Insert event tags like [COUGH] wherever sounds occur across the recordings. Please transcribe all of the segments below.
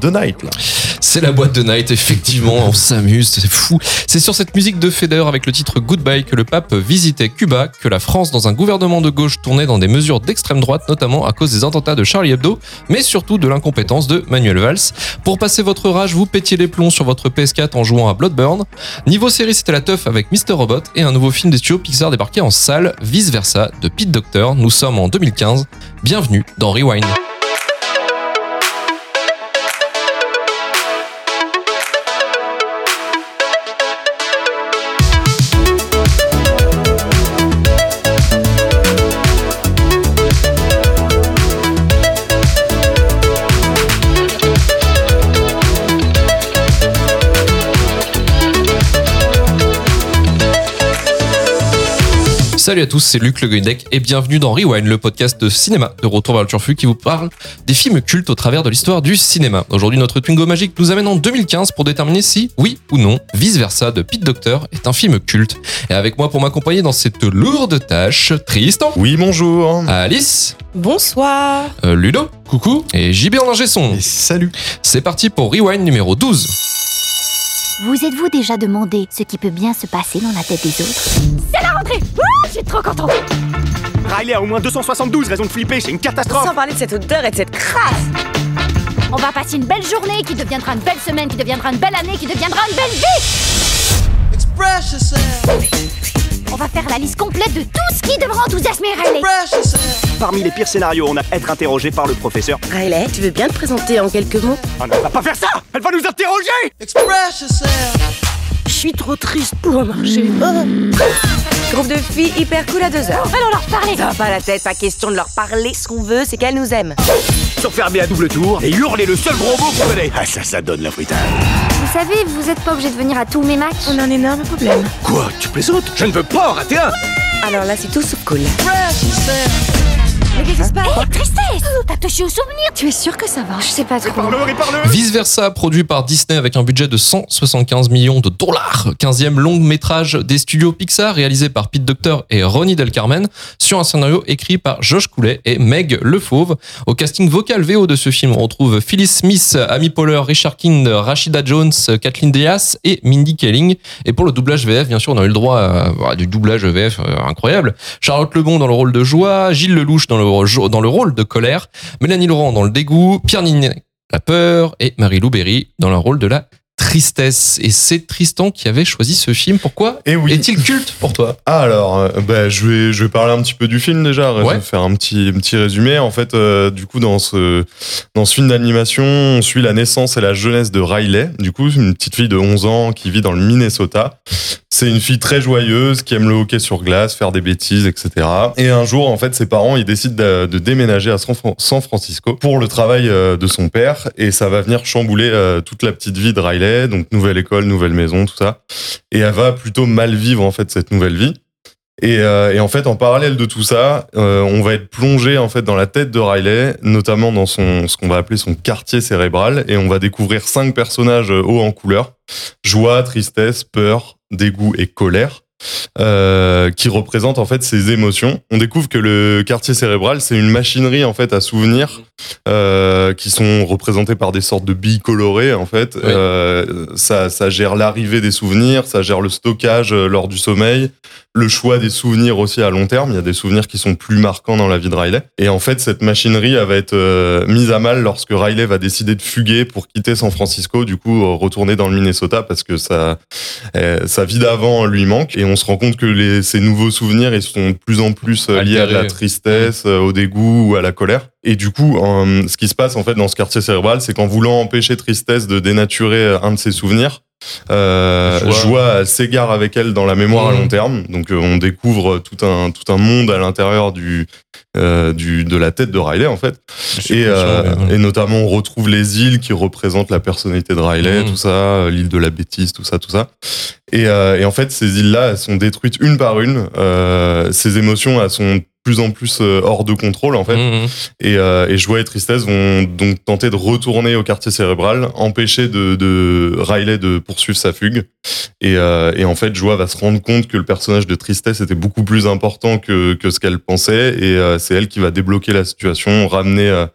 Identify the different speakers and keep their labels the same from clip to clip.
Speaker 1: de night.
Speaker 2: C'est la boîte de night, effectivement, on s'amuse, c'est fou. C'est sur cette musique de Feder avec le titre Goodbye que le pape visitait Cuba, que la France, dans un gouvernement de gauche, tournait dans des mesures d'extrême droite, notamment à cause des attentats de Charlie Hebdo, mais surtout de l'incompétence de Manuel Valls. Pour passer votre rage, vous pétiez les plombs sur votre PS4 en jouant à Bloodburn. Niveau série, c'était la teuf avec Mr. Robot et un nouveau film des studios Pixar débarqué en salle, Vice Versa, de Pete Docter. Nous sommes en 2015. Bienvenue dans Rewind. Salut à tous, c'est Luc Le Goindec et bienvenue dans Rewind, le podcast de cinéma de Retour vers le Turfu qui vous parle des films cultes au travers de l'histoire du cinéma. Aujourd'hui, notre Twingo magique nous amène en 2015 pour déterminer si, oui ou non, Vice Versa de Pete Docter est un film culte. Et avec moi pour m'accompagner dans cette lourde tâche, Tristan.
Speaker 1: Oui, bonjour.
Speaker 2: Alice.
Speaker 3: Bonsoir.
Speaker 2: Euh, Ludo. Coucou. Et JB en ingé son.
Speaker 1: Et salut.
Speaker 2: C'est parti pour Rewind numéro 12.
Speaker 4: Vous êtes-vous déjà demandé ce qui peut bien se passer dans la tête des autres
Speaker 5: C'est la rentrée Ouh, Je suis trop contente
Speaker 6: Riley a au moins 272 raisons de flipper, c'est une catastrophe.
Speaker 3: Sans parler de cette odeur et de cette crasse.
Speaker 5: On va passer une belle journée qui deviendra une belle semaine, qui deviendra une belle année, qui deviendra une belle vie.
Speaker 7: Express yourself.
Speaker 5: On va faire la liste complète de tout ce qui devra enthousiasmer Riley.
Speaker 6: Parmi les pires scénarios, on a être interrogé par le professeur.
Speaker 3: Riley, tu veux bien te présenter en quelques mots?
Speaker 6: Ah non, elle va pas faire ça Elle va nous interroger
Speaker 7: Express yourself.
Speaker 3: Je suis trop triste pour marcher. Groupe de filles hyper cool à deux heures.
Speaker 5: Allons leur parler
Speaker 3: Ça va pas la tête, pas question de leur parler. Ce qu'on veut, c'est qu'elles nous aiment.
Speaker 6: S'enfermer à double tour et hurler le seul gros mot qu'on connaît Ah ça, ça donne la
Speaker 5: savez, vous êtes pas obligé de venir à tous mes matchs.
Speaker 3: On a un énorme problème.
Speaker 6: Quoi Tu plaisantes? Je ne veux pas en rater un
Speaker 3: Alors là, c'est tout sauf cool.
Speaker 7: Express yourself.
Speaker 5: Mais qu'est-ce qui se passe Oh, tristesse T'as touché au souvenir
Speaker 3: Tu es sûr que ça va
Speaker 5: Je sais pas trop.
Speaker 6: Parle-le, réparle-le
Speaker 2: Vice Versa, produit par Disney avec un budget de 175 millions de dollars. 15e long métrage des studios Pixar, réalisé par Pete Docter et Ronnie Del Carmen, sur un scénario écrit par Josh Coulet et Meg Le Fauve. Au casting vocal VO de ce film, on retrouve Phyllis Smith, Amy Poehler, Richard Kind, Rashida Jones, Kathleen Diaz et Mindy Kaling. Et pour le doublage VF, bien sûr, on a eu le droit à, à du doublage VF euh, incroyable. Charlotte Lebon dans le rôle de joie, Gilles Lelouch dans le, dans le rôle de colère, Mélanie Laurent dans le dégoût, Pierre Ninet la peur et Marie-Lou Berry dans le rôle de la tristesse. Et c'est Tristan qui avait choisi ce film. Pourquoi
Speaker 1: Et oui.
Speaker 2: est-il culte pour toi?
Speaker 1: Ah, alors, euh, bah, je vais je vais parler un petit peu du film déjà, je vais faire un petit petit résumé. En fait, euh, du coup, dans ce dans ce film d'animation, on suit la naissance et la jeunesse de Riley. Du coup, une petite fille de 11 ans qui vit dans le Minnesota. C'est une fille très joyeuse qui aime le hockey sur glace, faire des bêtises, etc. Et un jour, en fait, ses parents ils décident de, de déménager à San Fran- San Francisco pour le travail euh, de son père et ça va venir chambouler toute la petite vie de Riley. Donc nouvelle école, nouvelle maison, tout ça. Et elle va plutôt mal vivre en fait cette nouvelle vie. Et, euh, en fait, en parallèle de tout ça, euh, on va être plongé en fait dans la tête de Riley, notamment dans son ce qu'on va appeler son quartier cérébral, et on va découvrir cinq personnages euh, hauts en couleur joie, tristesse, peur, dégoût et colère. Euh, qui représentent en fait ses émotions. On découvre que le quartier cérébral c'est une machinerie en fait à souvenirs euh, qui sont représentés par des sortes de billes colorées en fait. Euh, ça, ça gère l'arrivée des souvenirs, ça gère le stockage euh, lors du sommeil, le choix des souvenirs aussi à long terme. Il y a des souvenirs qui sont plus marquants dans la vie de Riley. Et en fait, cette machinerie elle va être euh, mise à mal lorsque Riley va décider de fuguer pour quitter San Francisco, du coup retourner dans le Minnesota parce que sa, sa vie d'avant lui manque. Et on se rend compte que les, ces nouveaux souvenirs ils sont de plus en plus euh, liés à la tristesse, euh, au dégoût ou à la colère. Et du coup, ce qui se passe en fait dans ce quartier cérébral, c'est qu'en voulant empêcher Tristesse de dénaturer euh, un de ses souvenirs, euh,
Speaker 2: Joie.
Speaker 1: Joie s'égare avec elle dans la mémoire à
Speaker 2: Mhm.
Speaker 1: long terme. Donc euh, on découvre tout un tout un monde à l'intérieur du euh, du de la tête de Riley en fait. Et, euh, et notamment on retrouve les îles qui représentent la personnalité de Riley,
Speaker 2: Mhm.
Speaker 1: tout ça, euh, l'île de la bêtise, tout ça, tout ça. Et, euh, et en fait, ces îles-là, elles sont détruites une par une. Euh, ces émotions, elles sont plus en plus euh, hors de contrôle en fait.
Speaker 2: Mhm.
Speaker 1: Et, euh, et Joie et Tristesse vont donc tenter de retourner au quartier cérébral, empêcher de, de Riley de poursuivre sa fugue. Et, euh, et en fait, Joie va se rendre compte que le personnage de Tristesse était beaucoup plus important que, que ce qu'elle pensait. Et euh, c'est elle qui va débloquer la situation, ramener, euh,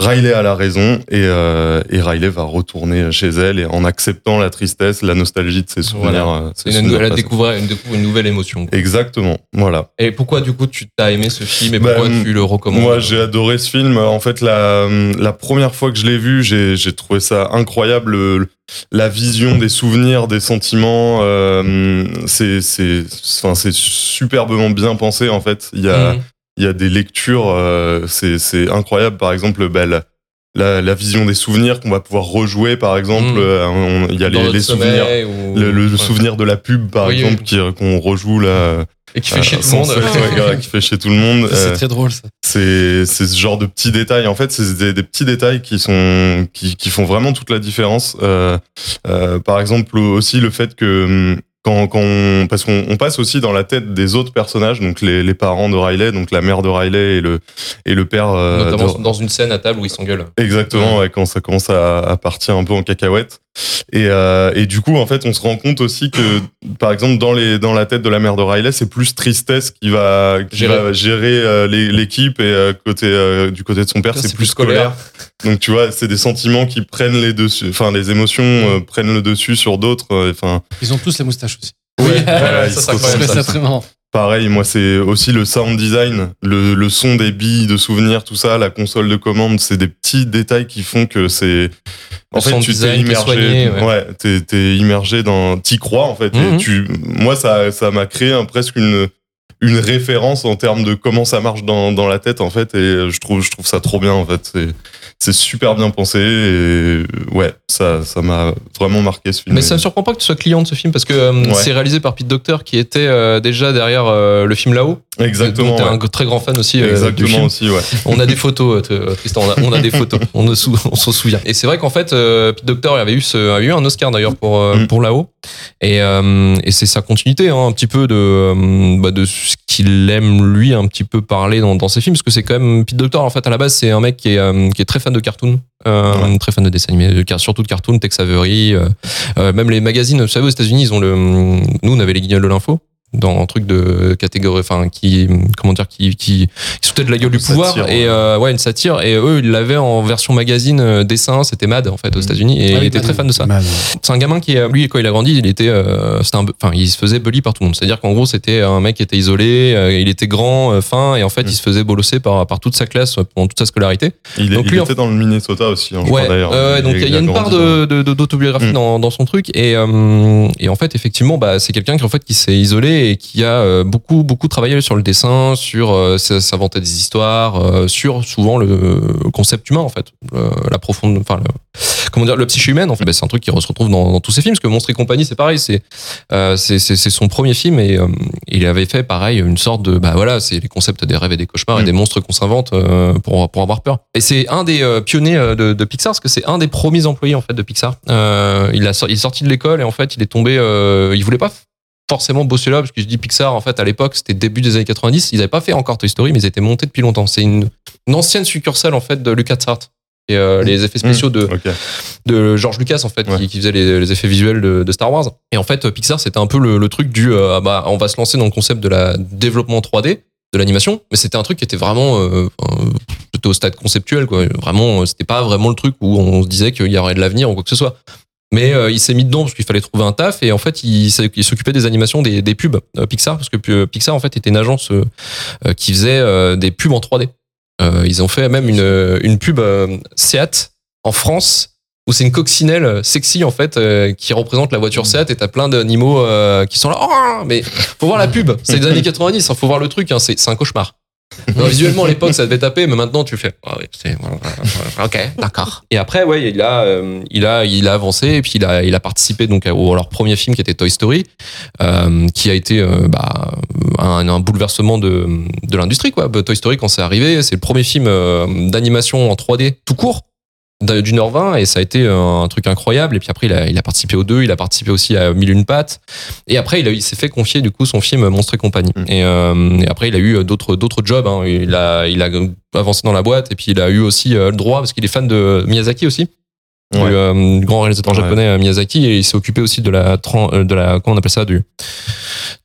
Speaker 1: Riley a la raison et, euh, et Riley va retourner chez elle et en acceptant la tristesse, la nostalgie de ses souvenirs. euh, ses souvenirs
Speaker 2: elle a découvert, elle découvre une nouvelle émotion. quoi.
Speaker 1: Exactement, voilà.
Speaker 2: Et pourquoi du coup tu t'as aimé ce film et pourquoi
Speaker 1: m-
Speaker 2: tu le recommandes
Speaker 1: Moi, j'ai adoré ce film. En fait, la, la première fois que je l'ai vu, j'ai j'ai trouvé ça incroyable. le- La vision des souvenirs, des sentiments, euh, c'est c'est enfin c'est superbement bien pensé. En fait, il y a
Speaker 2: Mhm.
Speaker 1: Il y a des lectures, euh, c'est c'est incroyable. Par exemple, bah, la, la, la vision des souvenirs qu'on va pouvoir rejouer. Par exemple,
Speaker 2: Mhm.
Speaker 1: euh, il y a
Speaker 2: Dans
Speaker 1: les, les souvenirs.
Speaker 2: ou-
Speaker 1: Le, le
Speaker 2: Ouais.
Speaker 1: souvenir de la pub, par
Speaker 2: Oui,
Speaker 1: exemple,
Speaker 2: oui.
Speaker 1: qui- qu'on rejoue là.
Speaker 2: Et qui fait chier
Speaker 1: euh,
Speaker 2: tout le monde.
Speaker 1: ouais, gars, qui fait chier tout le monde.
Speaker 8: C'est
Speaker 1: Euh,
Speaker 8: très drôle ça.
Speaker 1: c'est c'est ce genre de petits détails. En fait, c'est des, des petits détails qui sont qui, qui font vraiment toute la différence. Euh, euh, par exemple, aussi le fait que hum, quand, quand on, parce qu'on on passe aussi dans la tête des autres personnages, donc les, les parents de Riley, donc la mère de Riley et le et le père. euh,
Speaker 2: Notamment
Speaker 1: de-
Speaker 2: dans une scène à table où ils s'engueulent.
Speaker 1: Exactement, ouais, quand ça commence à, à partir un peu en cacahuète. Et, euh, et du coup, en fait, on se rend compte aussi que, par exemple, dans, les, dans la tête de la mère de Riley, c'est plus tristesse qui va, qui
Speaker 2: Gérer.
Speaker 1: va gérer euh, l'équipe et euh, côté, du côté de son père, c'est plus
Speaker 2: plus colère.
Speaker 1: Donc, tu vois, c'est des sentiments qui prennent les dessus, enfin, les émotions euh, prennent le dessus sur d'autres. Enfin,
Speaker 8: Ils ont tous la moustache aussi.
Speaker 1: ouais, [LAUGHS] ils
Speaker 2: ça, ça.
Speaker 8: ça très marrant.
Speaker 1: Pareil, moi, c'est aussi le sound design, le, le son des billes de souvenirs, tout ça, la console de commande, c'est des petits détails qui font que c'est. En
Speaker 2: Le
Speaker 1: fait, tu t'es immergé.
Speaker 2: soigné, ouais.
Speaker 1: ouais, t'es, t'es immergé dans. T'y crois, en fait. et
Speaker 2: Mhm.
Speaker 1: tu, moi, ça, ça m'a créé un- presque une, une référence en termes de comment ça marche dans, dans la tête, en fait. Et je trouve, je trouve ça trop bien, en fait. C'est, c'est super bien pensé. Et ouais, ça, ça m'a vraiment marqué ce film.
Speaker 2: Mais ça me surprend pas que tu sois client de ce film parce que euh,
Speaker 1: Ouais.
Speaker 2: c'est réalisé par Pete Docter qui était euh, déjà derrière euh, le film là-haut.
Speaker 1: Exactement.
Speaker 2: T'es
Speaker 1: ouais.
Speaker 2: un très grand fan aussi du
Speaker 1: Exactement
Speaker 2: film.
Speaker 1: aussi, ouais.
Speaker 2: On a des photos, Tristan. On a, on a des photos. [LAUGHS] On, ne sou- on s'en souvient. Et c'est vrai qu'en fait, Pete Docter avait eu, ce, avait eu un Oscar d'ailleurs pour
Speaker 1: Mm.
Speaker 2: pour là-haut. Et, et c'est sa continuité, hein, un petit peu de bah, de ce qu'il aime lui un petit peu parler dans, dans ses films, parce que c'est quand même Pete Docter. En fait, à la base, c'est un mec qui est qui est très fan de cartoon, euh, très fan de dessins animés, de surtout de cartoon, Tex Avery, euh, euh, même les magazines. Vous savez, aux États-Unis, ils ont le, nous, on avait les Guignols de l'info dans un truc de catégorie, enfin qui, comment dire, qui qui, qui se foutaient de la gueule du pouvoir
Speaker 1: satire,
Speaker 2: et
Speaker 1: ouais.
Speaker 2: euh, ouais une satire et eux ils l'avaient en version magazine euh, dessin, c'était Mad en fait aux États-Unis et
Speaker 8: Ah
Speaker 2: il
Speaker 8: oui,
Speaker 2: était très fan de ça. C'est un gamin qui, euh, lui, quand il a grandi, il était, euh, c'était un, enfin, il se faisait bully par tout le monde. C'est-à-dire qu'en gros, c'était un mec qui était isolé, euh, il était grand, euh, fin, et en fait,
Speaker 1: Mm.
Speaker 2: il se faisait bolosser par, par toute sa classe pendant toute sa scolarité.
Speaker 1: Il, est-
Speaker 2: Donc
Speaker 1: il
Speaker 2: lui, en
Speaker 1: était dans le Minnesota aussi, hein, je
Speaker 2: ouais,
Speaker 1: crois d'ailleurs.
Speaker 2: euh, donc il y a une part
Speaker 1: grandi
Speaker 2: de, de- de- d'autobiographie
Speaker 1: Mm.
Speaker 2: dans, dans son truc, et, euh, et en fait, effectivement, bah, c'est quelqu'un qui en fait qui s'est isolé et qui a euh, beaucoup beaucoup travaillé sur le dessin, sur euh, s'inventer des histoires, euh, sur souvent le concept humain en fait, la profonde, enfin le, comment dire, le psyché humaine. En fait, Bah, c'est un truc qui se retrouve dans, dans tous ses films, parce que Monstre et compagnie, c'est pareil, c'est euh, c'est son premier film et euh, il avait fait pareil une sorte de bah voilà, c'est les concepts des rêves et des cauchemars et
Speaker 1: Mm.
Speaker 2: des monstres qu'on s'invente euh, pour pour avoir peur. Et c'est un des pionniers de, de Pixar, parce que c'est un des premiers employés en fait de Pixar. Il a il est sorti de l'école et en fait il est tombé, il voulait pas forcément bosser là parce que je dis Pixar en fait à l'époque c'était début des années 90 ils avaient pas fait encore Toy Story mais ils étaient montés depuis longtemps. C'est une, une ancienne succursale en fait de LucasArts. Et euh, les effets spéciaux de,
Speaker 1: Ok.
Speaker 2: de George Lucas en fait
Speaker 1: Ouais.
Speaker 2: qui, qui faisait les, les effets visuels de, de Star Wars. Et en fait Pixar c'était un peu le, le truc du euh, ah bah on va se lancer dans le concept de la développement 3D de l'animation. Mais c'était un truc qui était vraiment euh, c'était au stade conceptuel quoi. Vraiment euh, c'était pas vraiment le truc où on se disait qu'il y aurait de l'avenir ou quoi que ce soit mais euh, il s'est mis dedans parce qu'il fallait trouver un taf et en fait il, il s'occupait des animations des, des pubs euh, Pixar parce que euh, Pixar en fait était une agence qui faisait des pubs en 3D. Euh, ils ont fait même une, une pub Seat en France où c'est une coccinelle sexy en fait euh, qui représente la voiture Seat et t'as plein d'animaux euh, qui sont là oh, mais faut voir la pub c'est des années [LAUGHS] 90 hein, faut voir le truc hein, c'est un cauchemar non, visuellement à l'époque ça devait taper mais maintenant tu fais ah oui, c'est voilà, voilà, ok d'accord. Et après ouais il a euh, il a il a avancé et puis il a il a participé donc au à leur premier film qui était Toy Story euh, qui a été euh, bah, un, un bouleversement de de l'industrie quoi. Toy Story quand c'est arrivé c'est le premier film d'animation en 3D tout court d'un- d'une heure 20 et ça a été un truc incroyable et puis après il a, il a participé aux deux il a participé aussi à Mille une pattes et après il, a- il s'est fait confier du coup son film Monstre et compagnie
Speaker 1: Mm.
Speaker 2: et, euh, et après il a eu d'autres d'autres jobs hein. il a il a avancé dans la boîte et puis il a eu aussi euh, le droit parce qu'il est fan de Miyazaki aussi du, euh, grand réalisateur
Speaker 1: Ouais.
Speaker 2: japonais euh, Miyazaki et il s'est occupé aussi de la euh, de la comment on appelle ça du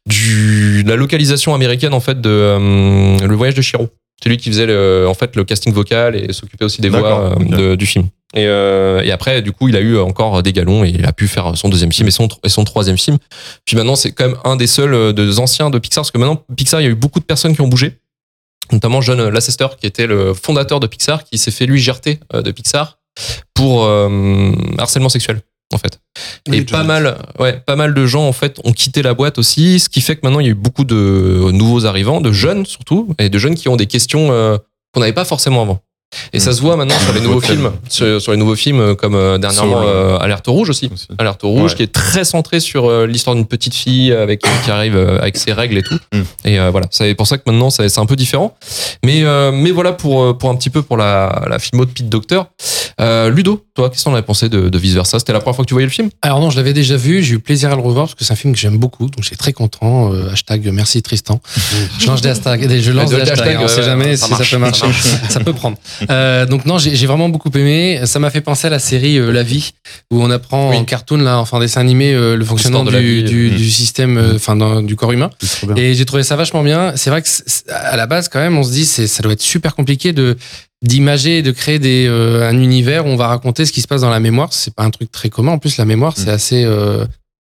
Speaker 2: du la localisation américaine en fait de euh, le voyage de Shiro C'est lui qui faisait le, en fait le casting vocal et s'occupait aussi des voix euh, de- du film. Et, euh, et après, du coup, il a eu encore des galons et il a pu faire son deuxième film et son, et son troisième film. Puis maintenant, c'est quand même un des seuls euh, des anciens de Pixar, parce que maintenant, Pixar, il y a eu beaucoup de personnes qui ont bougé. Notamment John Lasseter, qui était le fondateur de Pixar, qui s'est fait lui gerter de Pixar pour euh, harcèlement sexuel, en fait. Et pas mal, ouais, pas mal de gens en fait ont quitté la boîte aussi, ce qui fait que maintenant il y a eu beaucoup de nouveaux arrivants, de jeunes surtout, et de jeunes qui ont des questions euh, qu'on n'avait pas forcément avant. Et ça
Speaker 1: Mm.
Speaker 2: se voit maintenant sur les [COUGHS] nouveaux films, sur, sur les nouveaux films euh, comme euh, dernièrement euh, Alerte rouge aussi.
Speaker 1: Aussi.
Speaker 2: Alerte rouge
Speaker 1: Ouais.
Speaker 2: qui est très centré sur euh, l'histoire d'une petite fille avec qui arrive avec ses règles et tout.
Speaker 1: Mm.
Speaker 2: Et voilà, c'est pour ça que maintenant c'est un peu différent. Mais mais voilà pour pour un petit peu pour la la filmo de Pete Docter. Euh, Ludo, toi, qu'est-ce que t'en avais pensé de, de vice versa? C'était la première fois que tu voyais le film?
Speaker 8: Alors non, je l'avais déjà vu, j'ai eu plaisir à le revoir parce que c'est un film que j'aime beaucoup, donc j'étais très content. Euh, hashtag merci Tristan. je lance des hashtags, je lance
Speaker 2: De-
Speaker 8: des hashtags, on sait jamais
Speaker 2: ça
Speaker 8: si
Speaker 2: marche,
Speaker 8: ça peut marcher. [LAUGHS] Ça, peut prendre. Euh, donc non, j'ai vraiment beaucoup aimé. Ça m'a fait penser à la série euh, La Vie, où on apprend
Speaker 2: Oui.
Speaker 8: en cartoon, là, enfin dessin animé, euh, le fonctionnement du,
Speaker 2: vie,
Speaker 8: du,
Speaker 1: euh.
Speaker 8: du système, euh, enfin du corps humain. Et j'ai trouvé ça vachement bien. C'est vrai que à la base, quand même, on se dit, c'est, ça doit être super compliqué de d'imager et de créer des, euh, un univers où on va raconter ce qui se passe dans la mémoire. C'est pas un truc très commun. En plus, la mémoire, c'est assez. euh,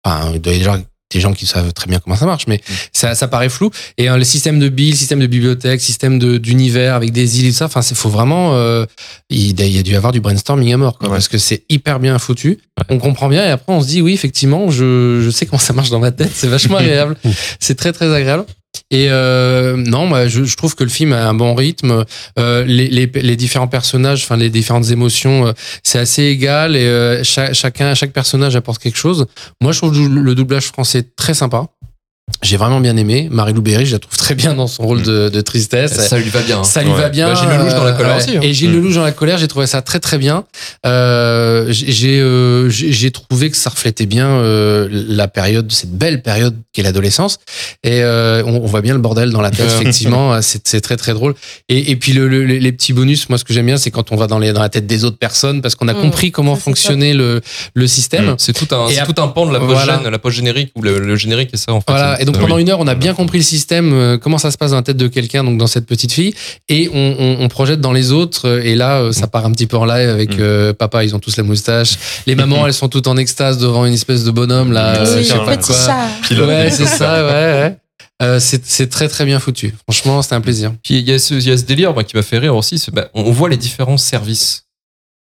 Speaker 8: Enfin, il doit y avoir des gens qui savent très bien comment ça marche, mais ça, ça paraît flou. Et euh, le système de billes, système de bibliothèque, système de, d'univers avec des îles et tout ça, enfin, c'est faut vraiment. euh, il, y a dû y avoir du brainstorming à mort, quoi,
Speaker 1: Ouais.
Speaker 8: parce que c'est hyper bien foutu. On comprend bien et après on se dit oui, effectivement, je, je sais comment ça marche dans ma tête. C'est vachement [LAUGHS] agréable. c'est très très agréable. Et euh, non, moi, je, je trouve que le film a un bon rythme. Euh, les, les, les différents personnages, enfin les différentes émotions, euh, c'est assez égal et euh, cha- chacun, chaque personnage apporte quelque chose. Moi, je trouve le doublage français très sympa. J'ai vraiment bien aimé. Marie-Lou Berry, je la trouve très bien dans son rôle de, de tristesse.
Speaker 2: Ça lui va bien.
Speaker 8: Ça lui
Speaker 1: Ouais.
Speaker 8: va bien.
Speaker 2: Bah, Gilles Lelouch dans la colère
Speaker 8: euh,
Speaker 2: aussi, hein.
Speaker 8: Et Gilles
Speaker 1: Mm.
Speaker 8: Lelouch dans la colère, j'ai trouvé ça très très bien. Euh, j'ai j'ai, euh, j'ai trouvé que ça reflétait bien euh, la période, cette belle période qu'est l'adolescence. Et euh, on, on voit bien le bordel dans la tête, [LAUGHS] effectivement. C'est c'est très très drôle. Et, et puis le, le- les petits bonus, moi ce que j'aime bien, c'est quand on va dans, les, dans la tête des autres personnes, parce qu'on a
Speaker 3: Mm.
Speaker 8: compris comment fonctionnait le, le système.
Speaker 2: C'est tout un, tout un pan de la post
Speaker 8: Voilà.
Speaker 2: la post générique ou le, le générique et ça en fait.
Speaker 8: Voilà. Et donc
Speaker 1: Ah
Speaker 8: pendant
Speaker 1: oui.
Speaker 8: une heure, on a bien compris le système, euh, comment ça se passe dans la tête de quelqu'un, donc dans cette petite fille, et on, on- on projette dans les autres. Et là, euh, ça part un petit peu en live avec
Speaker 1: Mm.
Speaker 8: euh, papa, ils ont tous la moustache. Les [LAUGHS] mamans, elles sont toutes en extase devant une espèce de bonhomme là.
Speaker 1: Oui,
Speaker 8: je sais pas quoi.
Speaker 3: chat.
Speaker 8: Ouais, c'est ça. Ouais. ouais. Euh, c'est très très bien foutu. Franchement, c'était un plaisir.
Speaker 2: Puis il y a ce, il y a ce délire moi, qui m'a fait rire aussi. bah, on on voit les différents services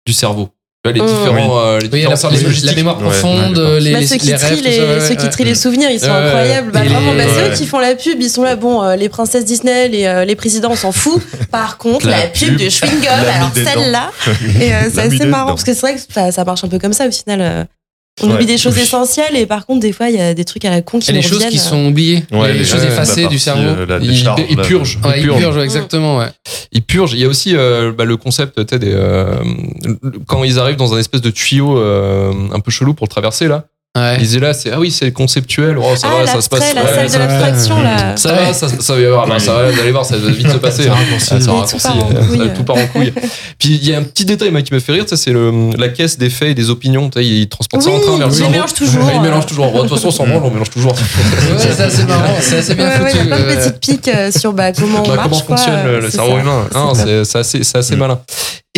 Speaker 2: du cerveau. Les
Speaker 3: Mmh.
Speaker 2: différents, euh, les différents
Speaker 8: la,
Speaker 2: services
Speaker 8: mémoire profonde,
Speaker 1: Ouais,
Speaker 8: les,
Speaker 3: Bah,
Speaker 8: les,
Speaker 3: ceux qui,
Speaker 8: les
Speaker 3: trient les, ceux qui
Speaker 8: ouais.
Speaker 3: trient les souvenirs, ils sont incroyables. Bah, vraiment,
Speaker 8: les-
Speaker 3: bah,
Speaker 1: ouais.
Speaker 3: ceux qui font la pub, ils sont là. Bon, euh, les princesses Disney, les, euh, les présidents, on s'en fout. [LAUGHS] Par contre,
Speaker 1: La
Speaker 3: la, pub, de chewing-gum,
Speaker 1: la
Speaker 3: alors celle-là, [LAUGHS] et euh, c'est assez marrant
Speaker 1: dents.
Speaker 3: parce que c'est vrai que ça, ça marche un peu comme ça au final. On
Speaker 1: Ouais.
Speaker 3: oublie des choses essentielles et par contre, des fois, il y a des trucs à la con qui
Speaker 8: les choses qui sont oubliées,
Speaker 1: Ouais,
Speaker 8: les,
Speaker 1: les-
Speaker 8: choses effacées du cerveau.
Speaker 1: euh, la
Speaker 2: Il, purge.
Speaker 8: Ouais,
Speaker 2: il
Speaker 8: il
Speaker 2: purge.
Speaker 8: exactement. Ouais.
Speaker 2: il purge. Il y a aussi euh, bah, le concept, des, euh, quand ils arrivent dans un espèce de tuyau euh, un peu chelou pour le traverser là.
Speaker 8: Ouais.
Speaker 2: Ils disaient là, c'est ah oui, c'est conceptuel. Oh, ça
Speaker 3: ah,
Speaker 2: va, ça se passe.
Speaker 3: la
Speaker 2: ouais,
Speaker 3: salle
Speaker 2: ça,
Speaker 3: de l'abstraction, là.
Speaker 2: ça va, ça, ça va y avoir. bah, ça va, vous allez voir, ça va vite se passer.
Speaker 8: C'est un raccourci.
Speaker 2: C'est un
Speaker 3: Mais
Speaker 2: raccourci,
Speaker 3: tout part en
Speaker 2: euh,
Speaker 3: couille.
Speaker 2: Puis il y a un petit détail moi, qui me fait rire, ça, c'est le- la caisse des faits et des opinions. Tu sais, Ils transportent ça en train vers le
Speaker 3: ils
Speaker 2: cerveau.
Speaker 3: mélangent toujours.
Speaker 2: Ouais, Ils mélangent toujours. De toute façon, on s'en branle, on mélange toujours. [LAUGHS]
Speaker 8: Ouais, c'est assez marrant, c'est assez bien
Speaker 3: Ouais, ouais, il y
Speaker 8: foutu.
Speaker 3: a plein de
Speaker 8: euh,
Speaker 3: petites piques euh, sur bah, comment on
Speaker 2: Bah,
Speaker 3: marche.
Speaker 2: comment fonctionne le,
Speaker 3: euh,
Speaker 2: cerveau
Speaker 3: ça.
Speaker 2: humain
Speaker 3: C'est
Speaker 2: Hein,
Speaker 3: top.
Speaker 2: C'est c'est assez, c'est assez
Speaker 1: Mm.
Speaker 2: malin.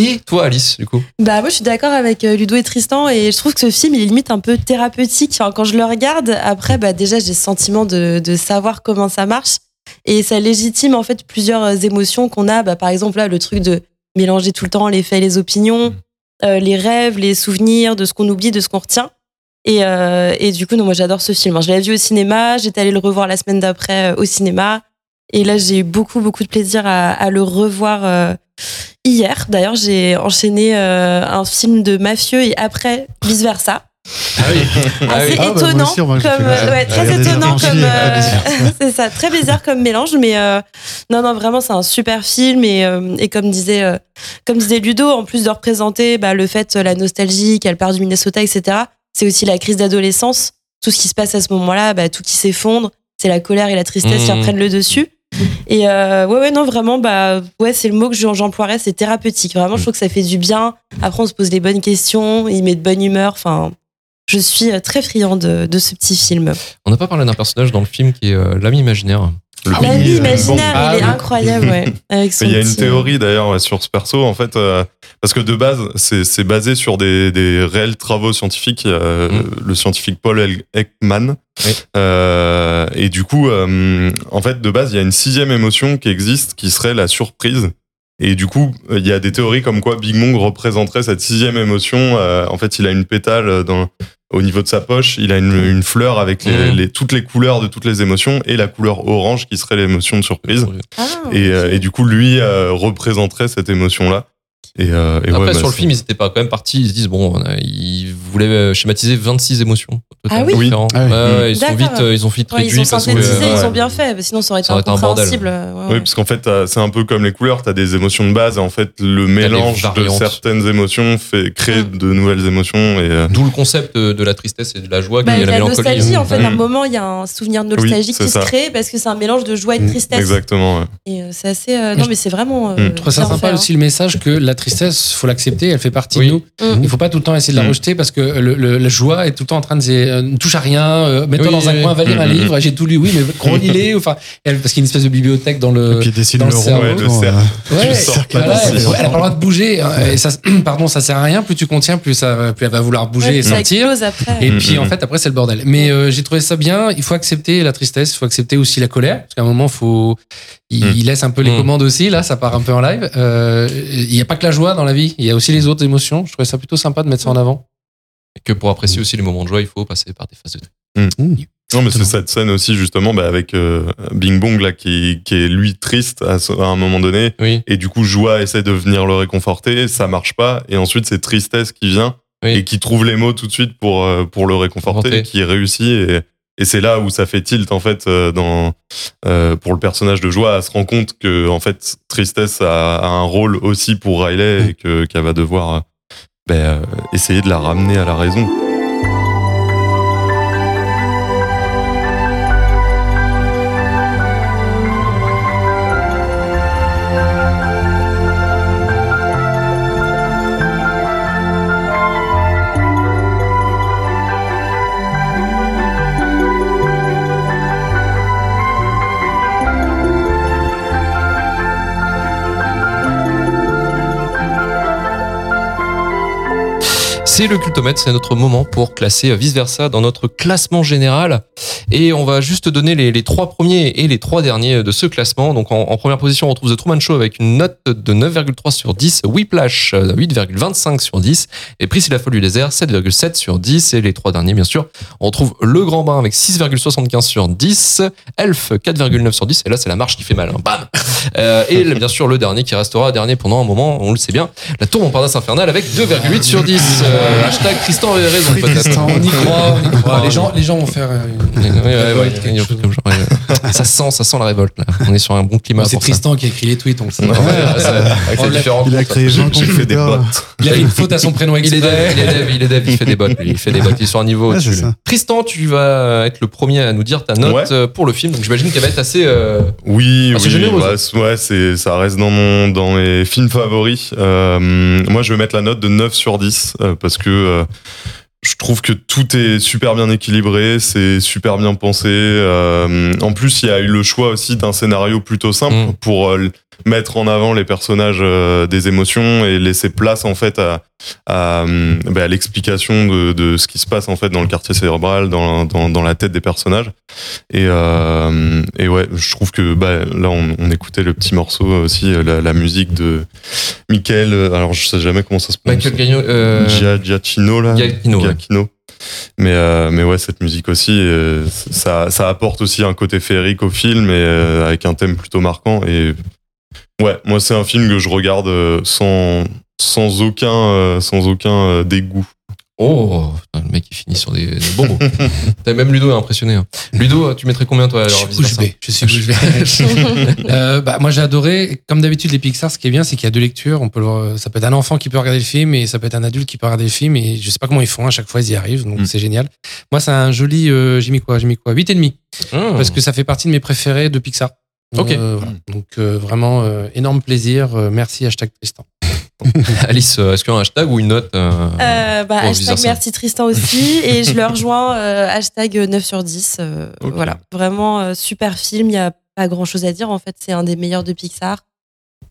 Speaker 2: Et toi, Alice, du coup
Speaker 3: Bah moi je suis d'accord avec euh, Ludo et Tristan et je trouve que ce film il est limite un peu thérapeutique. Enfin, quand je le regarde, après bah déjà j'ai ce sentiment de, de savoir comment ça marche et ça légitime en fait plusieurs euh, émotions qu'on a. Bah, par exemple là le truc de mélanger tout le temps les faits et les opinions, euh, les rêves, les souvenirs, de ce qu'on oublie, de ce qu'on retient. Et, euh, et du coup non moi j'adore ce film. Je l'avais vu au cinéma, j'étais allée le revoir la semaine d'après au cinéma et là j'ai eu beaucoup beaucoup de plaisir à, à le revoir. euh, Hier, d'ailleurs, j'ai enchaîné euh, un film de mafieux et après, vice versa.
Speaker 2: Ah oui.
Speaker 3: Assez
Speaker 9: Ah, bah,
Speaker 3: étonnant,
Speaker 9: j'ai
Speaker 3: comme
Speaker 9: fait la-
Speaker 3: euh, ouais, très étonnant comme euh,
Speaker 9: vice-versa. [LAUGHS]
Speaker 3: c'est ça, très bizarre comme mélange, mais euh, non non vraiment c'est un super film et, euh, et comme disait euh, comme disait Ludo, en plus de représenter bah, le fait la nostalgie qu'elle part du Minnesota etc. C'est aussi la crise d'adolescence, tout ce qui se passe à ce moment-là, bah, tout qui s'effondre, c'est la colère et la tristesse qui
Speaker 2: Mmh.
Speaker 3: reprennent le dessus. [LAUGHS] Et euh, ouais, ouais, non, vraiment, bah, ouais, c'est le mot que j'emploierais, c'est thérapeutique. Vraiment, je trouve que ça fait du bien. Après, on se pose les bonnes questions, il met de bonne humeur. Enfin, je suis euh, très friand de, de ce petit film.
Speaker 2: On n'a pas parlé d'un personnage dans le film qui est euh, l'ami imaginaire.
Speaker 1: Le
Speaker 3: La
Speaker 1: Bing-
Speaker 3: vie
Speaker 1: Bing
Speaker 3: imaginaire, il est incroyable, ouais. [LAUGHS] Avec son
Speaker 1: Mais il y a une
Speaker 3: petit-
Speaker 1: théorie d'ailleurs ouais, sur ce perso en fait euh, parce que de base c'est c'est basé sur des, des réels travaux scientifiques euh,
Speaker 2: Mm.
Speaker 1: le scientifique Paul Ekman
Speaker 2: Oui.
Speaker 1: Euh, et du coup euh, en fait de base il y a une sixième émotion qui existe qui serait la surprise et du coup il y a des théories comme quoi Big Mong représenterait cette sixième émotion Euh, en fait il a une pétale dans au niveau de sa poche, il a une, une fleur avec les,
Speaker 2: Mm.
Speaker 1: les- toutes les couleurs de toutes les émotions et la couleur orange qui serait l'émotion de surprise.
Speaker 3: Ah,
Speaker 1: Et, euh, et du coup, lui euh, représenterait cette émotion-là. Et, euh, et
Speaker 2: Après,
Speaker 1: ouais, bah,
Speaker 2: sur le film, ils étaient pas quand même partis. Ils se disent, bon, on a- ils voulaient euh, schématiser 26 émotions.
Speaker 3: Ah oui.
Speaker 9: Ah oui.
Speaker 2: Ils, sont vite, euh, ils ont vite
Speaker 3: Ouais,
Speaker 2: réduit
Speaker 3: ils ont
Speaker 2: parce que.
Speaker 3: synthétisé, ils
Speaker 2: ouais.
Speaker 3: ont bien fait, sinon ça aurait été incompréhensible. ouais,
Speaker 1: Oui, parce qu'en fait, c'est un peu comme les couleurs. Tu as des émotions de base et en fait, le mélange de certaines émotions fait créer
Speaker 3: Mm.
Speaker 1: de nouvelles émotions. Et, euh,
Speaker 2: D'où le concept de, de la tristesse et de la joie,
Speaker 3: Bah,
Speaker 2: qui est la
Speaker 3: la
Speaker 2: mélancolie.
Speaker 3: nostalgie, en fait, à un
Speaker 1: Mm.
Speaker 3: moment, il y a un souvenir nostalgique
Speaker 1: c'est
Speaker 3: qui
Speaker 1: ça.
Speaker 3: se crée parce que c'est un mélange de joie et de
Speaker 8: Mm,
Speaker 3: tristesse.
Speaker 1: exactement. ouais.
Speaker 3: Et euh, c'est assez. euh, non, mais c'est vraiment. euh.
Speaker 8: Je trouve ça sympa
Speaker 3: fait, hein.
Speaker 8: aussi le message que la tristesse, faut l'accepter, elle fait partie de nous. Il faut pas tout le temps essayer de la rejeter parce que le, le- la joie est tout le temps en train de dire euh, ne touche à rien, euh, mets-toi
Speaker 2: Oui,
Speaker 8: dans un
Speaker 2: oui,
Speaker 8: coin, va lire un
Speaker 1: Mm, mm,
Speaker 8: livre, j'ai tout lu, oui, mais relis-les, [LAUGHS] enfin, elle- parce qu'il y a une espèce de bibliothèque dans le.
Speaker 9: Et puis dessine
Speaker 8: dans
Speaker 9: le
Speaker 8: cerveau.
Speaker 1: Ouais, le
Speaker 8: Ouais, voilà,
Speaker 1: là-dessus.
Speaker 8: elle, elle a pas le droit de bouger. hein, Et ça, [CLEARS THROAT] pardon, ça sert à rien. Plus tu contiens, plus, ça, plus elle va vouloir bouger
Speaker 3: Ouais,
Speaker 8: et
Speaker 3: explose après.
Speaker 8: Et puis
Speaker 1: mm,
Speaker 8: en fait après c'est le bordel. Mais euh, j'ai trouvé ça bien. Il faut accepter la tristesse, il faut accepter aussi la colère parce qu'à un moment faut il, il laisse un peu les
Speaker 2: Mm.
Speaker 8: commandes aussi. Là ça part un peu en live. Euh, Il n'y a pas que la joie dans la vie. Il y a aussi les autres émotions. Je trouvais ça plutôt sympa de mettre ça en avant.
Speaker 2: Et que pour apprécier aussi les moments de joie, il faut passer par des phases de
Speaker 1: Non, mais c'est cette scène aussi, justement, bah, avec euh, Bing Bong, là, qui, qui est lui triste à, un moment donné.
Speaker 2: Oui.
Speaker 1: Et du coup, Joie essaie de venir le réconforter, ça marche pas. Et ensuite, c'est Tristesse qui vient
Speaker 2: Oui.
Speaker 1: et qui trouve les mots tout de suite pour, euh, pour le réconforter, qui réussit. Et, et c'est là où ça fait tilt, en fait, euh, dans, euh, pour le personnage de Joie. Elle se rend compte que, en fait, Tristesse a, a un rôle aussi pour Riley et que, qu'elle va devoir ben, euh, essayer de la ramener à la raison.
Speaker 2: Le cultomètre, c'est notre moment pour classer vice versa dans notre classement général. Et on va juste donner les, les trois premiers et les trois derniers de ce classement. Donc en, en première position, on retrouve The Truman Show avec une note de 9,3 sur 10, Whiplash euh, 8,25 sur 10 et Priscilla Folle du désert 7,7 sur 10. Et les trois derniers, bien sûr, on retrouve Le Grand Bain avec 6,75 sur 10, Elf 4,9 sur 10. Et là, c'est la marche qui fait mal. hein. Bam [LAUGHS] Euh, Et bien sûr, le dernier qui restera dernier pendant un moment, on le sait bien, la Tour Montparnasse Infernale avec 2,8 sur 10. Euh, hashtag Tristan avait raison peut-être.
Speaker 9: Tristan,
Speaker 8: On y croit, on y croit. Les gens, les gens vont faire. euh, une-
Speaker 2: Ouais, ouais, ouais,
Speaker 8: Ouais,
Speaker 2: il y a un truc comme genre, ça sent, ça sent la révolte. Là. On est sur un bon climat.
Speaker 8: c'est
Speaker 2: pour ça.
Speaker 8: Tristan qui a écrit les tweets. On le sait.
Speaker 2: Ouais, ouais, ça- avec les différents
Speaker 9: Il a créé 20
Speaker 1: J'ai fait des bottes.
Speaker 8: Il a une faute à son prénom
Speaker 2: Il est
Speaker 8: exprès.
Speaker 2: dev, il est dev, il est dev, il fait des bottes, lui. il fait des bottes, il est sur un niveau. Tristan, tu vas être le premier à nous dire ta note
Speaker 1: Ouais.
Speaker 2: euh, pour le film, donc j'imagine qu'elle va être assez. euh,
Speaker 1: Oui, oui,
Speaker 2: généreux,
Speaker 1: ouais, c'est- ça reste dans mon, dans mes films favoris. Euh, moi, je vais mettre la note de 9 sur 10 euh, parce que euh, je trouve que tout est super bien équilibré, c'est super bien pensé. Euh, en plus, il y a eu le choix aussi d'un scénario plutôt simple
Speaker 2: Mm.
Speaker 1: pour euh, mettre en avant les personnages euh, des émotions et laisser place en fait à, à, hum, bah, à l'explication de, de ce qui se passe en fait dans le quartier cérébral, dans, dans, dans la tête des personnages. Et, euh, et ouais, je trouve que bah, là, on, on écoutait le petit morceau aussi, euh, la, la musique de Michael. euh, Alors, je sais jamais comment ça se prononce.
Speaker 2: Michael Gagnon. Euh,
Speaker 1: Gia- Giacchino, là.
Speaker 2: Giacchino, ouais.
Speaker 1: Mais, euh, mais ouais, cette musique aussi, euh, ça, ça apporte aussi un côté féerique au film et euh, avec un thème plutôt marquant. Et ouais, moi, c'est un film que je regarde euh, sans, sans aucun, euh, sans aucun euh, dégoût.
Speaker 2: Oh, putain, le mec il finit sur des, des bons mots. [LAUGHS] T'as même Ludo est impressionné. hein. Ludo, tu mettrais combien toi
Speaker 8: Je
Speaker 2: alors
Speaker 8: suis bouche bée. Je suis bouche bée. [LAUGHS] [LAUGHS] Euh, bah, moi j'ai adoré. Comme d'habitude les Pixar, ce qui est bien, c'est qu'il y a deux lectures. On peut le voir- ça peut être un enfant qui peut regarder le film et ça peut être un adulte qui peut regarder le film. Et je sais pas comment ils font. À chaque fois ils y arrivent, donc
Speaker 1: Mm.
Speaker 8: c'est génial. Moi c'est un joli. euh, j'ai mis quoi? J'ai mis quoi? 8 et demi
Speaker 2: Hum.
Speaker 8: parce que ça fait partie de mes préférés de Pixar.
Speaker 2: Ok.
Speaker 8: Euh, voilà. Donc euh, vraiment euh, énorme plaisir. Euh, merci hashtag Tristan. [LAUGHS]
Speaker 2: Alice, est-ce qu'il y a un hashtag ou une note euh,
Speaker 3: Euh, bah, hashtag merci Tristan aussi. et je le rejoins, euh, hashtag 9 sur 10. euh,
Speaker 1: Ok.
Speaker 3: Voilà, vraiment euh, super film. Il y a pas grand chose à dire. En fait, c'est un des meilleurs de Pixar.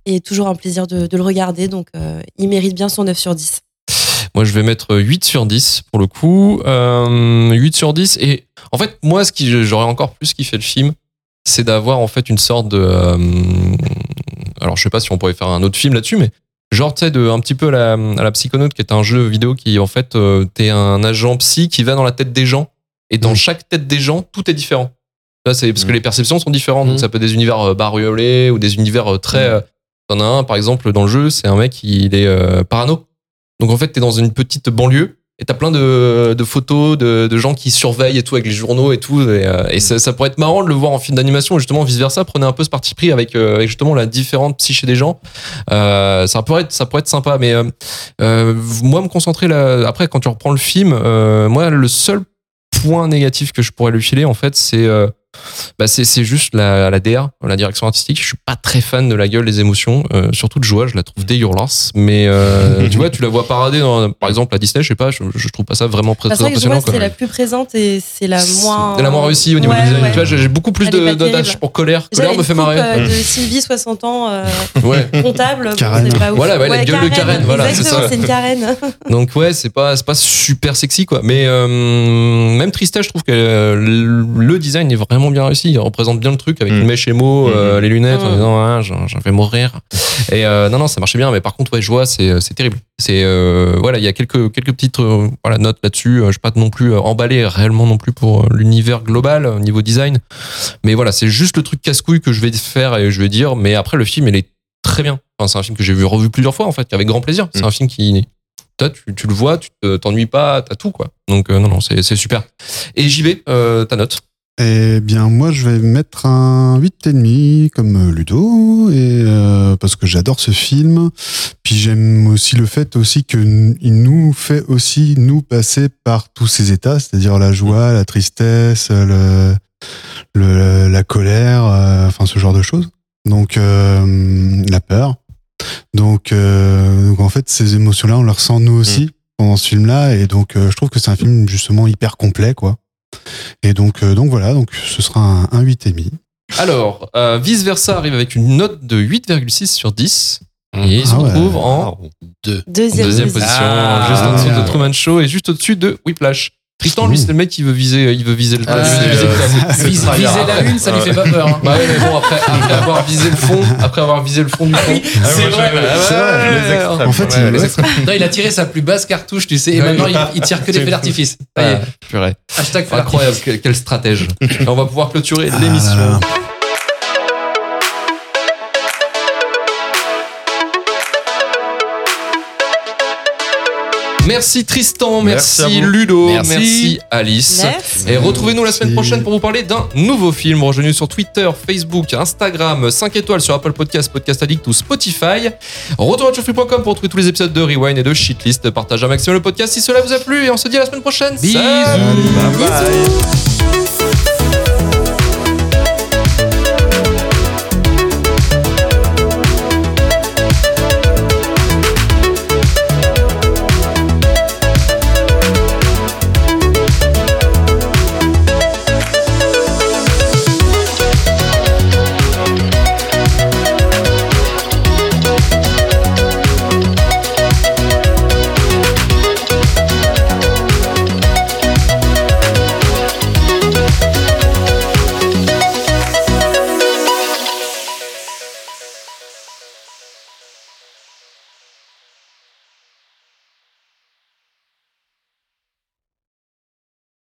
Speaker 3: Et toujours un plaisir de, de le regarder. Donc, euh, il mérite bien son 9 sur 10.
Speaker 2: Moi, je vais mettre 8 sur 10 pour le coup. Euh, 8 sur 10. Et en fait, moi, ce qui j'aurais encore plus kiffé le film, c'est d'avoir en fait une sorte de. euh, alors, je sais pas si on pourrait faire un autre film là-dessus, mais genre, tu sais, de un petit peu à la, à la Psychonaut, qui est un jeu vidéo qui, en fait, euh, t'es un agent psy qui va dans la tête des gens. Et dans
Speaker 8: Mm.
Speaker 2: chaque tête des gens, tout est différent. Là, c'est parce que
Speaker 1: Mm.
Speaker 2: les perceptions sont différentes. Donc,
Speaker 8: Mm.
Speaker 2: ça peut être des univers euh, bariolés ou des univers très. T'en as un, par exemple, dans le jeu, c'est un mec, il est parano. Donc en fait, t'es dans une petite banlieue et t'as plein de, de photos de, de gens qui surveillent et tout avec les journaux et tout. Et, euh, et ça, ça pourrait être marrant de le voir en film d'animation. Justement, vice versa, prenez un peu ce parti pris avec, euh, avec justement la différente psyché des gens. Euh, ça pourrait être, ça pourrait être sympa. Mais euh, moi, me concentrer là. Après, quand tu reprends le film, moi, le seul point négatif que je pourrais lui filer, en fait, c'est bah, c'est juste la, la DR, la direction artistique. Je suis pas très fan de la gueule, des émotions, euh, surtout de joie. Je la trouve dégueulasse. Mais euh, [LAUGHS] tu vois, tu la vois parader dans, par exemple, à Disney, je sais pas, je, je trouve pas ça vraiment très,
Speaker 3: Bah,
Speaker 2: très impressionnant.
Speaker 3: c'est la plus présente et c'est la moins.
Speaker 2: C'est la moins réussie au niveau
Speaker 3: Ouais,
Speaker 2: du design.
Speaker 3: ouais.
Speaker 2: Tu vois, j'ai beaucoup plus d'attache pour colère. Colère me fait
Speaker 3: coupe,
Speaker 2: marrer.
Speaker 3: euh, de Sylvie, 60 ans, euh, [LAUGHS]
Speaker 2: Ouais.
Speaker 3: comptable. bon,
Speaker 9: Karen.
Speaker 3: c'est pas ouf.
Speaker 2: Voilà, ouais, la gueule de Karen, voilà, c'est
Speaker 3: Exactement,
Speaker 2: ça.
Speaker 3: c'est une Karen. [LAUGHS]
Speaker 2: Donc ouais, c'est pas pas super sexy quoi. Mais euh, même Trista, je trouve que euh, le design est vraiment bien réussi. Il représente bien le truc avec
Speaker 1: Mm.
Speaker 2: une mèche émo, euh, les lunettes, en
Speaker 3: Mm.
Speaker 2: disant ah, j'en vais mourir. Et euh, non non, ça marchait bien. Mais par contre, ouais, je vois, c'est c'est terrible. C'est euh, voilà, il y a quelques quelques petites euh, voilà notes là-dessus. Euh, Je suis pas non plus euh, emballé réellement non plus pour euh, l'univers global euh, au niveau design. Mais voilà, c'est juste le truc casse-couille que je vais faire et je vais dire. Mais après, le film, il est très bien. Enfin, c'est un film que j'ai vu revu plusieurs fois en fait, avec grand plaisir. C'est
Speaker 1: Mm.
Speaker 2: un film qui toi, tu, tu le vois, tu te- t'ennuies pas, t'as tout quoi. Donc euh, non non, c'est c'est super. Et JB, euh, ta note?
Speaker 9: Eh bien, moi, je vais mettre un 8,5 comme euh, Ludo, et, euh, parce que j'adore ce film. Puis j'aime aussi le fait aussi qu'il nous fait aussi nous passer par tous ces états, c'est-à-dire la joie, la tristesse, le, le- la colère, euh, enfin ce genre de choses. Donc euh, la peur. Donc, euh, donc en fait, ces émotions-là, on les ressent nous aussi pendant ce film-là, et donc je trouve que c'est un film justement hyper complet, quoi. Et donc, euh, donc voilà, donc ce sera un, un 8,5.
Speaker 2: Alors, euh, vice versa arrive avec une note de 8,6 sur 10. Et il se
Speaker 9: Ah ouais.
Speaker 2: retrouve en
Speaker 3: Deuxième,
Speaker 2: deuxième
Speaker 3: position.
Speaker 2: position,
Speaker 8: Ah,
Speaker 2: juste en dessous de Truman Show et juste au-dessus de Whiplash. Tristan, lui, c'est le mec qui veut viser, il veut viser le,
Speaker 8: Ah,
Speaker 2: il veut
Speaker 8: c'est,
Speaker 2: viser
Speaker 8: euh, Viser la une, ça lui fait pas peur. hein.
Speaker 2: Bah ouais, mais bon, après, [LAUGHS] après avoir visé le fond, après avoir visé le fond du fond. C'est vrai,
Speaker 1: vrai,
Speaker 9: En fait,
Speaker 2: ouais,
Speaker 9: il-.
Speaker 8: Non, il a tiré sa plus basse cartouche, tu sais, et maintenant il, il tire que des feux d'artifice. Ça y est.
Speaker 2: Ah, purée.
Speaker 8: Hashtag
Speaker 2: Incroyable, quel, stratège. Et on va pouvoir clôturer
Speaker 9: Ah
Speaker 2: l'émission. Merci Tristan, merci. Ludo,
Speaker 8: Merci.
Speaker 2: merci, Alice.
Speaker 3: Merci.
Speaker 2: Et retrouvez-nous la semaine prochaine pour vous parler d'un nouveau film. Rejoignez sur Twitter, Facebook, Instagram, 5 étoiles sur Apple Podcast, Podcast Addict ou Spotify. Retour à turfree.com pour retrouver tous les épisodes de Rewind et de Shitlist. Partagez un maximum le podcast si cela vous a plu et on se dit à la semaine prochaine.
Speaker 8: Bisous.
Speaker 2: Salut.
Speaker 1: Bye bye.